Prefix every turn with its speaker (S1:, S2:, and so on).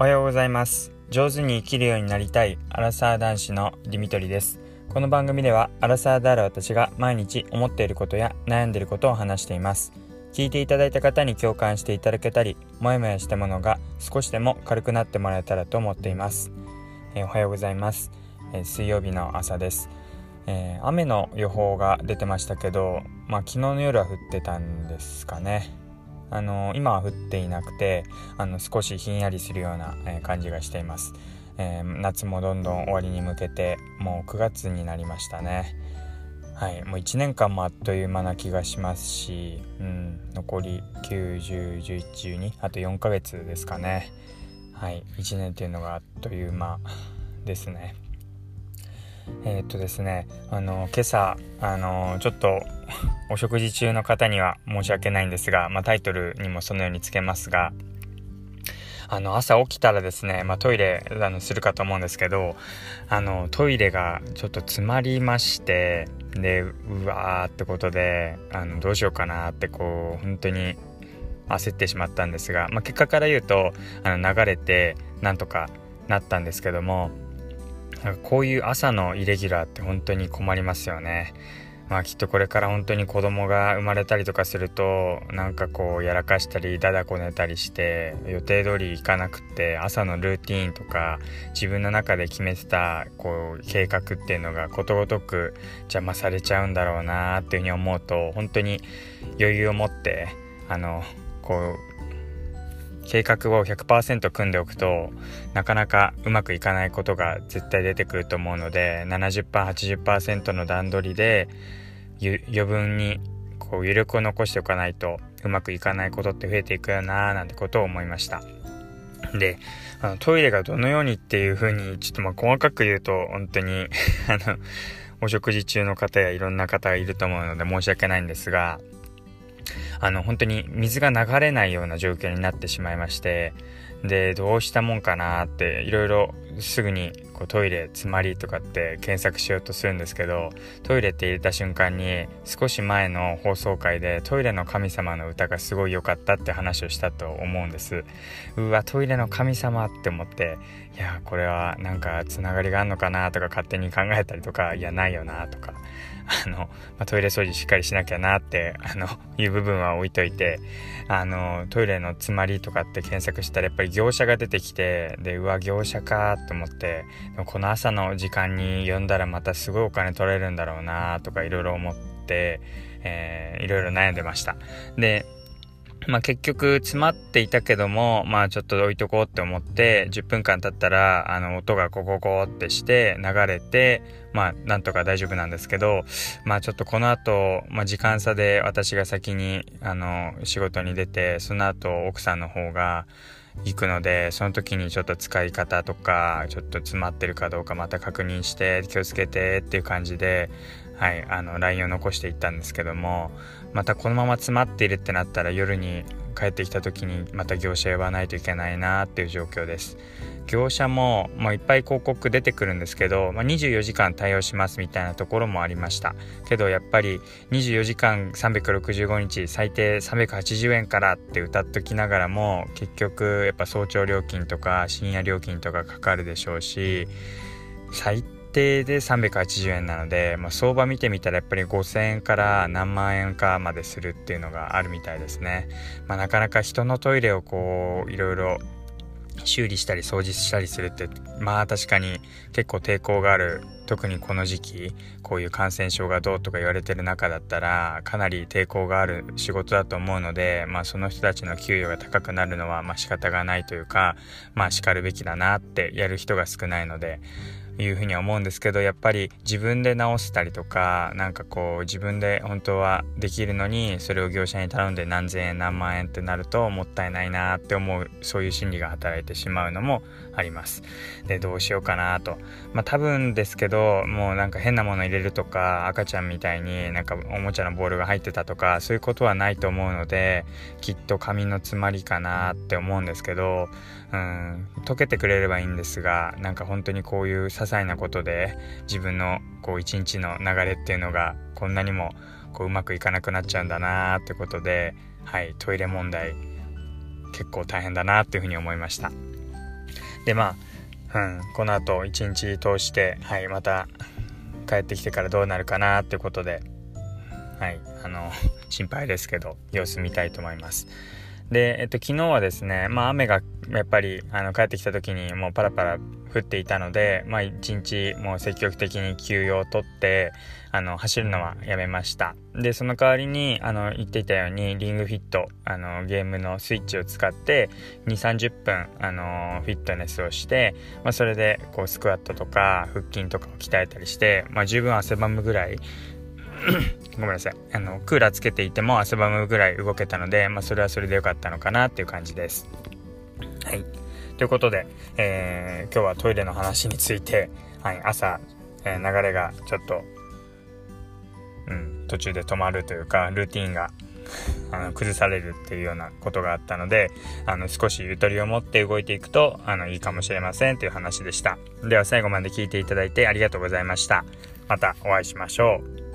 S1: おはようございます。上手に生きるようになりたいアラサー男子のディミトリです。この番組ではアラサーである私が毎日思っていることや悩んでいることを話しています。聞いていただいた方に共感していただけたりもやもやしたものが少しでも軽くなってもらえたらと思っています、えー、おはようございます、えー、水曜日の朝です、えー、雨の予報が出てましたけどまあ昨日の夜は降ってたんですかね。あの今は降っていなくてあの少しひんやりするような、え感じがしています、えー、夏もどんどん終わりに向けてもう9月になりましたね。はいもう1年間もあっという間な気がしますし、うん、残り901112あと4ヶ月ですかね。はい1年っていうのがあっという間ですね。えー、っとですねあの今朝あのちょっとお食事中の方には申し訳ないんですが、まあ、タイトルにもそのようにつけますがあの朝起きたらですね、まあ、トイレあのするかと思うんですけどあのトイレがちょっと詰まりましてでうわーってことであのどうしようかなってこう本当に焦ってしまったんですが、まあ、結果から言うとあの流れてなんとかなったんですけどもこういう朝のイレギュラーって本当に困りますよね。まあきっとこれから本当に子供が生まれたりとかするとなんかこうやらかしたりだだこねたりして予定通り行かなくて朝のルーティーンとか自分の中で決めてたこう計画っていうのがことごとく邪魔されちゃうんだろうなっていうふうに思うと本当に余裕を持ってあのこう計画を100%組んでおくとなかなかうまくいかないことが絶対出てくると思うので 70%80% の段取りで余分にこう余力を残しておかないとうまくいかないことって増えていくよなーなんてことを思いました。で、あのトイレがどのようにっていう風にちょっとまあ細かく言うと本当に あのお食事中の方やいろんな方がいると思うので申し訳ないんですがあの本当に水が流れないような状況になってしまいましてでどうしたもんかなっていろいろすぐにこうトイレ詰まりとかって検索しようとするんですけどトイレって入れた瞬間に少し前の放送回でトイレの神様の歌がすごい良かったって話をしたと思うんです。うわトイレの神様って思っていやこれはなんかつながりがあるのかなとか勝手に考えたりとかいやないよなとか。あの、まあ、トイレ掃除しっかりしなきゃなってあの いう部分は置いといてあのトイレの詰まりとかって検索したらやっぱり業者が出てきてでうわ業者かと思ってでもこの朝の時間に呼んだらまたすごいお金取れるんだろうなとかいろいろ思って、えー、いろいろ悩んでました。でまあ結局詰まっていたけども、まあちょっと置いとこうって思って、10分間経ったら、あの音がゴゴゴってして流れて、まあなんとか大丈夫なんですけど、まあちょっとこの後、まあ時間差で私が先に、あの、仕事に出て、その後奥さんの方が、行くのでその時にちょっと使い方とかちょっと詰まってるかどうかまた確認して気をつけてっていう感じではい、あの LINE を残していったんですけどもまたこのまま詰まっているってなったら夜に帰ってきた時にまた業者呼ばないといけないなっていう状況です。業者も、もういっぱい広告出てくるんですけど、まあ、24時間対応しますみたいなところもありました。けどやっぱり24時間365日最低380円からって歌っときながらも結局やっぱ早朝料金とか深夜料金とかかかるでしょうし最低定で380円なので、まあ、相場見てみたらやっぱり5000円から何万円かまでするっていうのがあるみたいですね。まあ、なかなか人のトイレをこういろいろ修理したり掃除したりするってまあ確かに結構抵抗がある特にこの時期こういう感染症がどうとか言われてる中だったらかなり抵抗がある仕事だと思うのでまあその人たちの給与が高くなるのはまあ仕方がないというかまあ叱るべきだなってやる人が少ないのでいうふうに思うんですけどやっぱり自分で直したりとかなんかこう自分で本当はできるのにそれを業者に頼んで何千円何万円ってなるともったいないなって思うそういう心理が働いてしまうのもあります。でどうしようかなと。まあ多分ですけどもうなんか変なもの入れるとか赤ちゃんみたいになんかおもちゃのボールが入ってたとかそういうことはないと思うのできっと紙の詰まりかなって思うんですけどうん溶けてくれればいいんですがなんか本当にこういう些細なことで自分のこう一日の流れっていうのがこんなにもこううまくいかなくなっちゃうんだなーってことではいトイレ問題結構大変だなっていうふうに思いました。でまあ、うん、この後一日通してはいまた帰ってきてからどうなるかなってことではいあの心配ですけど様子見たいと思います。で、えっと、昨日はですね、まあ、雨がやっぱりあの帰ってきた時にもうパラパラ降っていたので、まあ、一日もう積極的に休養をとってあの走るのはやめました。でその代わりにあの言っていたようにリングフィットあのゲームのスイッチを使って2 3 0分あのフィットネスをして、まあ、それでこうスクワットとか腹筋とかを鍛えたりして、まあ、十分汗ばむぐらい ごめんなさい。あのクーラーつけていても汗ばむぐらい動けたので、まあ、それはそれで良かったのかなっていう感じです。はい。ということで、えー、今日はトイレの話について、はい、朝、えー、流れがちょっと、うん、途中で止まるというかルーティンがあの崩されるっていうようなことがあったのであの少しゆとりを持って動いていくとあのいいかもしれませんという話でした。では最後まで聞いていただいてありがとうございました。またお会いしましょう。